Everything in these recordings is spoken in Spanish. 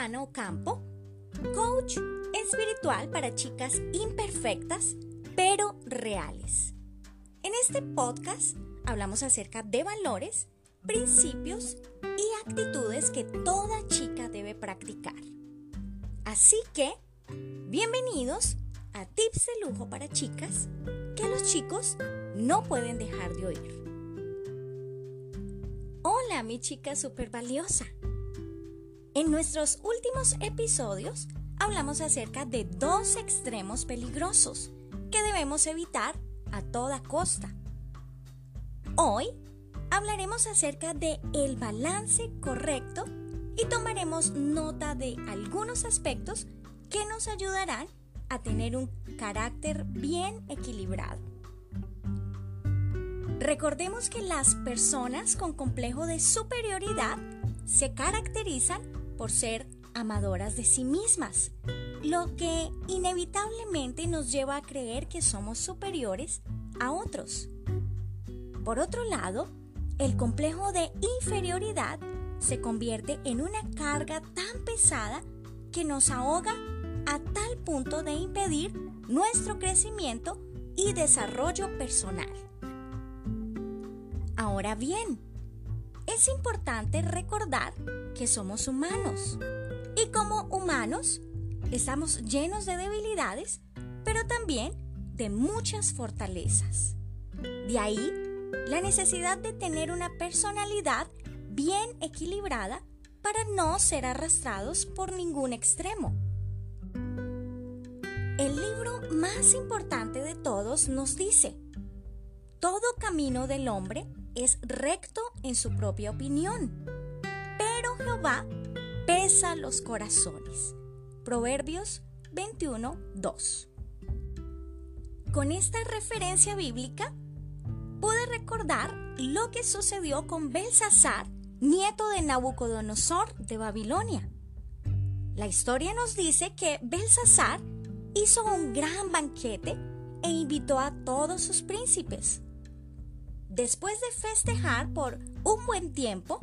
Ocampo, coach espiritual para chicas imperfectas pero reales. En este podcast hablamos acerca de valores, principios y actitudes que toda chica debe practicar. Así que, bienvenidos a Tips de Lujo para Chicas que los chicos no pueden dejar de oír. Hola mi chica super valiosa. En nuestros últimos episodios hablamos acerca de dos extremos peligrosos que debemos evitar a toda costa. Hoy hablaremos acerca de el balance correcto y tomaremos nota de algunos aspectos que nos ayudarán a tener un carácter bien equilibrado. Recordemos que las personas con complejo de superioridad se caracterizan por ser amadoras de sí mismas, lo que inevitablemente nos lleva a creer que somos superiores a otros. Por otro lado, el complejo de inferioridad se convierte en una carga tan pesada que nos ahoga a tal punto de impedir nuestro crecimiento y desarrollo personal. Ahora bien, es importante recordar que somos humanos y como humanos estamos llenos de debilidades, pero también de muchas fortalezas. De ahí la necesidad de tener una personalidad bien equilibrada para no ser arrastrados por ningún extremo. El libro más importante de todos nos dice, todo camino del hombre es recto en su propia opinión, pero Jehová pesa los corazones. Proverbios 21, 2. Con esta referencia bíblica, pude recordar lo que sucedió con Belsasar, nieto de Nabucodonosor de Babilonia. La historia nos dice que Belsasar hizo un gran banquete e invitó a todos sus príncipes. Después de festejar por un buen tiempo,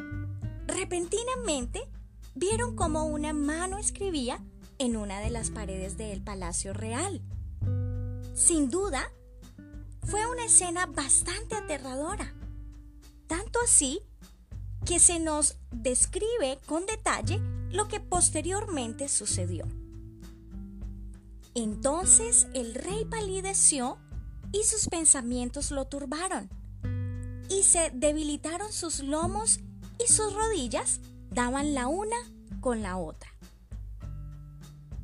repentinamente vieron como una mano escribía en una de las paredes del palacio real. Sin duda, fue una escena bastante aterradora, tanto así que se nos describe con detalle lo que posteriormente sucedió. Entonces el rey palideció y sus pensamientos lo turbaron y se debilitaron sus lomos y sus rodillas daban la una con la otra.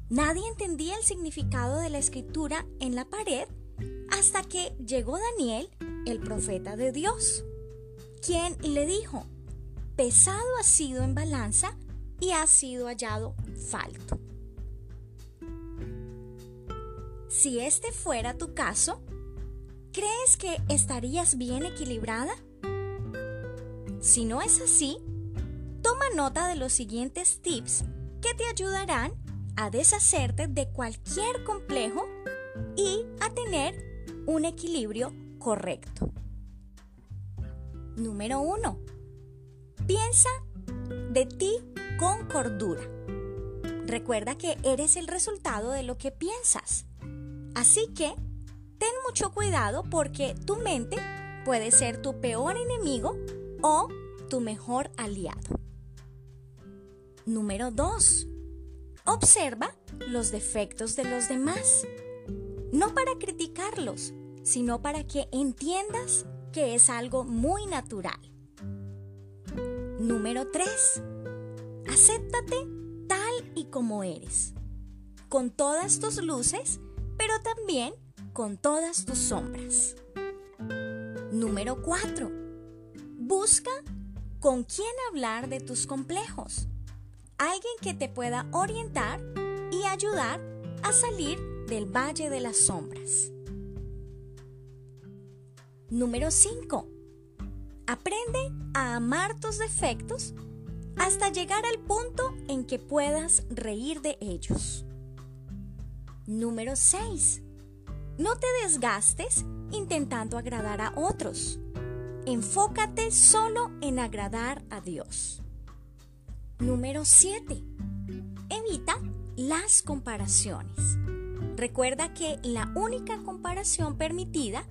Nadie entendía el significado de la escritura en la pared hasta que llegó Daniel, el profeta de Dios, quien le dijo, pesado ha sido en balanza y ha sido hallado falto. Si este fuera tu caso, ¿Crees que estarías bien equilibrada? Si no es así, toma nota de los siguientes tips que te ayudarán a deshacerte de cualquier complejo y a tener un equilibrio correcto. Número 1. Piensa de ti con cordura. Recuerda que eres el resultado de lo que piensas. Así que ten mucho cuidado porque tu mente puede ser tu peor enemigo o tu mejor aliado. Número 2. Observa los defectos de los demás. No para criticarlos, sino para que entiendas que es algo muy natural. Número 3. Acéptate tal y como eres, con todas tus luces, pero también con todas tus sombras. Número 4. Busca con quién hablar de tus complejos. Alguien que te pueda orientar y ayudar a salir del valle de las sombras. Número 5. Aprende a amar tus defectos hasta llegar al punto en que puedas reír de ellos. Número 6. No te desgastes intentando agradar a otros. Enfócate solo en agradar a Dios. Número 7. evita las comparaciones. Recuerda que la única comparación permitida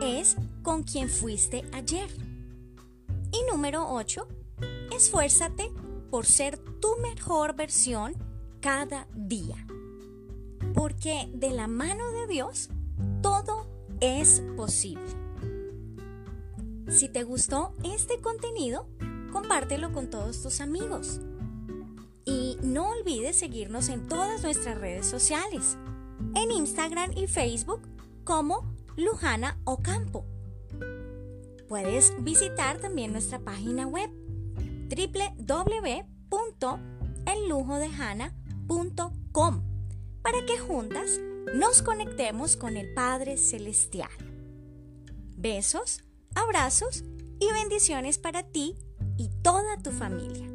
es con quien fuiste ayer. Y número 8, esfuérzate por ser tu mejor versión cada día. Porque de la mano de Dios es posible. Si te gustó este contenido, compártelo con todos tus amigos. Y no olvides seguirnos en todas nuestras redes sociales, en Instagram y Facebook como Lujana Ocampo. Puedes visitar también nuestra página web www.ellujodehana.com para que juntas nos conectemos con el Padre Celestial. Besos, abrazos y bendiciones para ti y toda tu familia.